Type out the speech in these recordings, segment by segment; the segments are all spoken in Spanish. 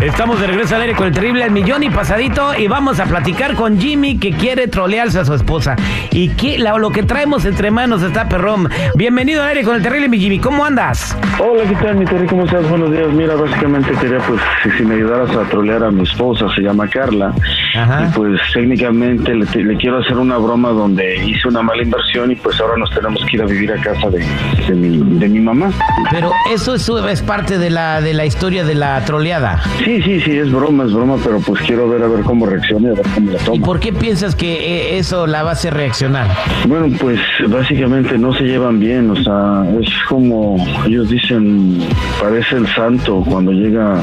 Estamos de regreso al aire con el terrible al millón y pasadito y vamos a platicar con Jimmy que quiere trolearse a su esposa. Y que lo que traemos entre manos está perrón. Bienvenido al aire con el terrible mi Jimmy, ¿cómo andas? Hola, ¿qué tal mi Terry? ¿Cómo estás? Buenos días. Mira, básicamente quería pues si, me ayudaras a trolear a mi esposa, se llama Carla. Ajá. Y pues técnicamente le, quiero hacer una broma donde hice una mala inversión y pues ahora nos tenemos que ir a vivir a casa de, de, mi, de mi mamá. Pero eso es, es parte de la, de la historia de la troleada. Sí, sí, sí, es broma, es broma, pero pues quiero ver a ver cómo reacciona y a ver cómo la toma. ¿Y por qué piensas que eh, eso la va a hacer reaccionar? Bueno, pues básicamente no se llevan bien, o sea, es como ellos dicen, parece el santo cuando llega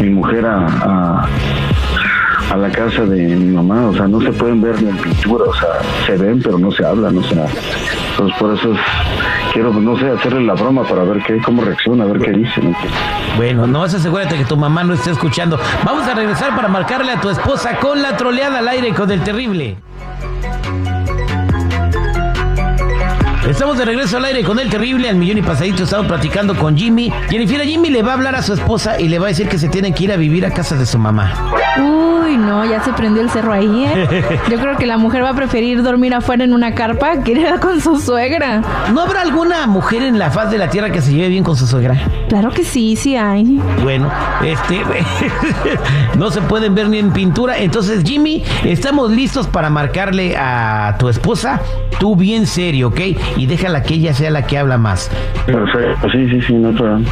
mi mujer a, a la casa de mi mamá, o sea, no se pueden ver ni en pintura, o sea, se ven pero no se hablan, o sea, entonces por eso quiero, no sé, hacerle la broma para ver qué, cómo reacciona, a ver qué dice. Bueno, no asegúrate que tu mamá no esté escuchando. Vamos a regresar para marcarle a tu esposa con la troleada al aire con el terrible. Estamos de regreso al aire con el terrible, al millón y pasadito. Estamos platicando con Jimmy. Jennifer, Jimmy le va a hablar a su esposa y le va a decir que se tienen que ir a vivir a casa de su mamá. Uy, no, ya se prendió el cerro ahí, ¿eh? Yo creo que la mujer va a preferir dormir afuera en una carpa que ir con su suegra. ¿No habrá alguna mujer en la faz de la tierra que se lleve bien con su suegra? Claro que sí, sí hay. Bueno, este. no se pueden ver ni en pintura. Entonces, Jimmy, estamos listos para marcarle a tu esposa. Tú bien serio, ¿ok? Y déjala que ella sea la que habla más. Perfecto, sí, sí, sí, no problema.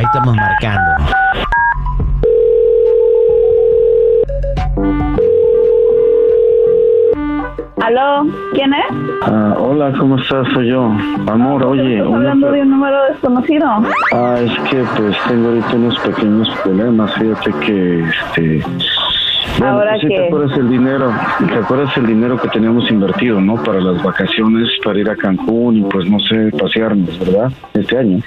Ahí estamos marcando. ¿Aló? ¿Quién es? Ah, hola, ¿cómo estás? Soy yo. Amor, oye. ¿Estás hablando de un número desconocido? Ah, es que pues tengo ahorita unos pequeños problemas. Fíjate que este Ahora que... ¿Te acuerdas el dinero? ¿Te acuerdas el dinero que teníamos invertido, no? Para las vacaciones, para ir a Cancún y pues no sé, pasearnos, ¿verdad? Este año.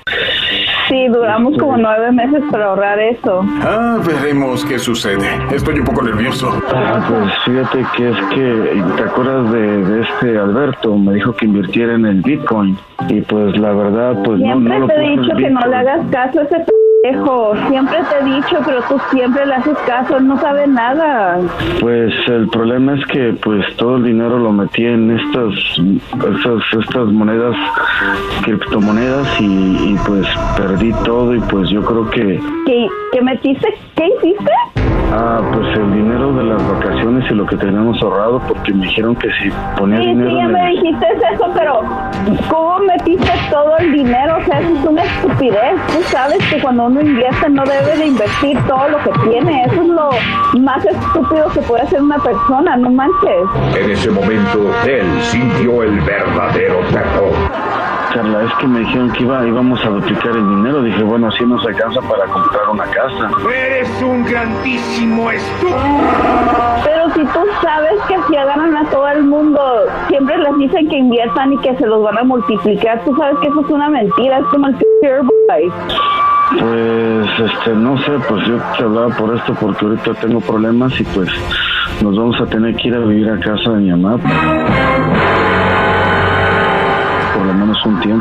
Sí, duramos como nueve meses para ahorrar eso. Ah, veremos qué sucede. Estoy un poco nervioso. Ah, pues fíjate que es que, ¿te acuerdas de, este Alberto? Me dijo que invirtiera en el Bitcoin. Y pues la verdad, pues no, no lo te he dicho que no le hagas caso a ese siempre te he dicho, pero tú siempre le haces caso, no sabe nada. Pues el problema es que pues todo el dinero lo metí en estas estas, estas monedas, criptomonedas y, pues perdí todo y pues yo creo que... ¿Qué, qué metiste? ¿Qué hiciste? Ah, pues el dinero de las vacaciones y lo que tenemos ahorrado, porque me dijeron que si ponía dinero. Sí, ya me dijiste eso, pero ¿cómo metiste todo el dinero? O sea, eso es una estupidez. Tú sabes que cuando uno invierte no debe de invertir todo lo que tiene. Eso es lo más estúpido que puede hacer una persona, no manches. En ese momento, él sintió el verdadero terror. Carla, es que me dijeron que iba, íbamos a duplicar el dinero. Dije, bueno, así nos alcanza para comprar una casa. Eres un grandísimo estúpido. Pero si tú sabes que si agarran a todo el mundo, siempre les dicen que inviertan y que se los van a multiplicar. Tú sabes que eso es una mentira, es como el pues, este, no sé, pues yo te hablaba por esto porque ahorita tengo problemas y pues nos vamos a tener que ir a vivir a casa de mi mamá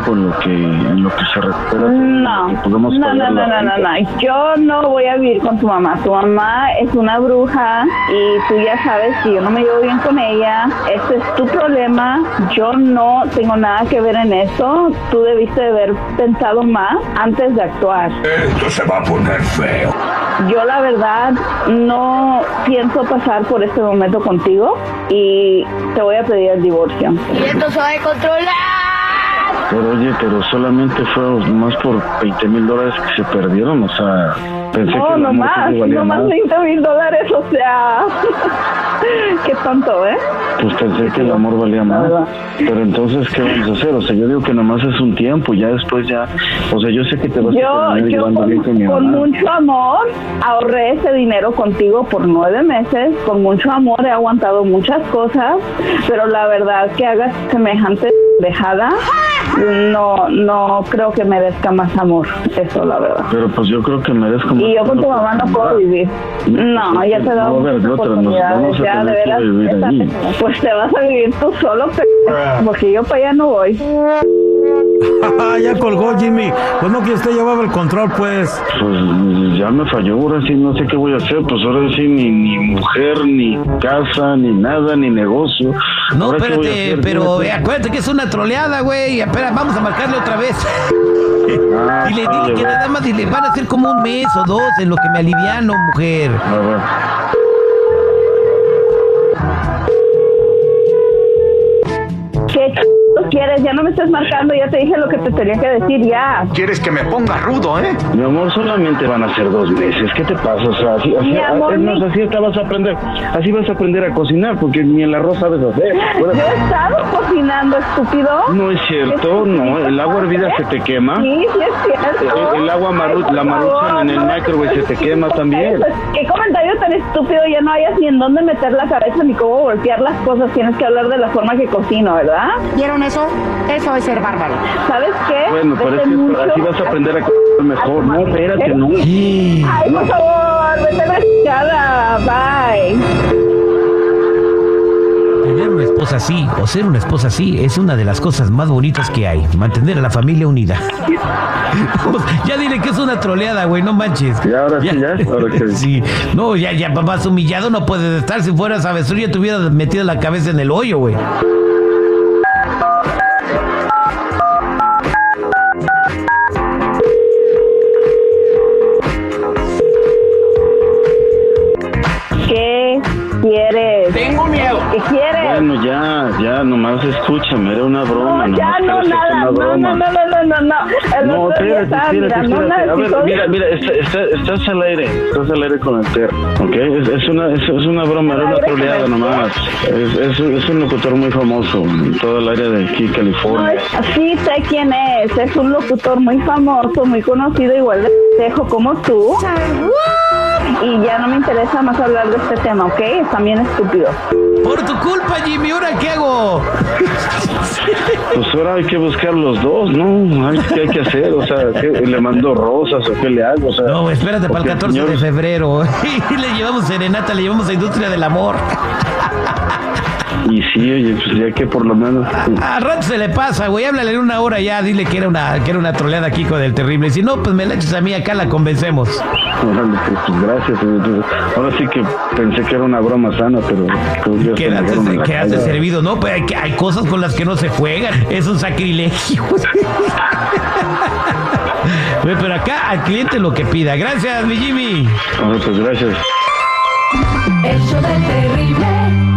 tiempo en lo que en lo que se recupera. No, no, no, no, no, no, no, Yo no voy a vivir con tu mamá. Tu mamá es una bruja y tú ya sabes que yo no me llevo bien con ella. Ese es tu problema. Yo no tengo nada que ver en eso. Tú debiste de haber pensado más antes de actuar. Esto se va a poner feo. Yo la verdad no pienso pasar por este momento contigo y te voy a pedir el divorcio. Y esto se va a controlar. Pero oye, pero solamente fue más por 20 mil dólares que se perdieron, o sea, pensé no, que no más, no más 20 mil dólares, o sea, qué tonto, ¿eh? Pues pensé que el amor valía más. Pero entonces, ¿qué vamos a hacer? O sea, yo digo que nomás es un tiempo, ya después ya, o sea, yo sé que te vas a yo con, bien con mi Con mucho amor ahorré ese dinero contigo por nueve meses, con mucho amor he aguantado muchas cosas, pero la verdad que hagas semejante dejada no no creo que merezca más amor, eso la verdad. Pero pues yo creo que merezco más Y yo con tu mamá no puedo vivir. No, ya te he dado muchas oportunidades, ya de veras, pues te vas a vivir tú solo, porque yo para allá no voy. ya colgó Jimmy. Pues no que usted llevaba el control, pues. Pues ya me falló, ahora sí no sé qué voy a hacer. Pues ahora sí ni, ni mujer, ni casa, ni nada, ni negocio. No, Ahora, ¿qué voy a espérate, hacer? pero acuérdate que es una troleada, güey. Espera, vamos a marcarle otra vez. Ah, Y le dije que nada más y le van a hacer como un mes o dos en lo que me aliviano, mujer. A ver. Quieres? Ya no me estás marcando, ya te dije lo que te tenía que decir, ya. Quieres que me ponga rudo, ¿eh? Mi amor, solamente van a ser dos meses. ¿Qué te pasa? O sea, así, así, Mi amor, es más, mi- así te vas a aprender. Así vas a aprender a cocinar, porque ni el arroz sabes hacer. Yo he estado cocinando, estúpido. No es cierto, no. El agua hervida se te quema. Sí, sí es cierto. El, el agua maru- Ay, la maruchan en el no microwave se te quema también. ¿Qué comentario tan estúpido? Ya no hayas ni en dónde meter la cabeza ni cómo golpear las cosas. Tienes que hablar de la forma que cocino, ¿verdad? ¿Vieron eso? Eso es ser bárbaro. ¿Sabes qué? Bueno, pero es que así vas a aprender a comer mejor. No, espérate, no. Sí. Ay, por favor, vete la chingada. Bye. Tener una esposa así o ser una esposa así es una de las cosas más bonitas que hay. Mantener a la familia unida. ya dile que es una troleada, güey, no manches. Y ahora sí, ya, ahora que- Sí. No, ya, ya, más humillado no puedes estar. Si fueras avestruz ya te hubieras metido la cabeza en el hoyo, güey. ¿Qué quieres? Bueno, ya, ya, nomás escúchame, era una broma. No, ya no, nada. No, no, no, no, no, no, no. El No, espérate, espérate, mirando una espérate. A ver, mira, mira, está- está- estás al aire, estás al aire con el perro, ¿ok? Es, es una, es, es una broma, era ¿Al una troleada nomás. Es, es, es un locutor muy famoso en todo el área de aquí, No, California. es- sí sé quién es. Es un locutor muy famoso, muy conocido, igual de como tú. Y ya no me interesa más hablar de este tema, ¿ok? Están bien estúpidos. Por tu culpa, Jimmy, ¿ahora qué hago? Pues ahora hay que buscar los dos, ¿no? Ay, ¿Qué hay que hacer? O sea, ¿qué? ¿le mando rosas o qué le hago? O sea, No, espérate para el porque 14 de febrero. Y le llevamos serenata, le llevamos a Industria del Amor. Sí, oye, pues ya que por lo menos... A rato se le pasa, güey. Háblale en una hora ya. Dile que era una, que era una troleada aquí con el terrible. Si no, pues me la echas a mí acá, la convencemos. Órale, pues, gracias. ahora sí que pensé que era una broma sana, pero... pues, se a Quedaste, servido. No, pues hay, que- hay cosas con las que no se juegan. Es un sacrilegio. Güey, pero acá al cliente lo que pida. Gracias, mi Jimmy. Órale, pues gracias. El show del terrible.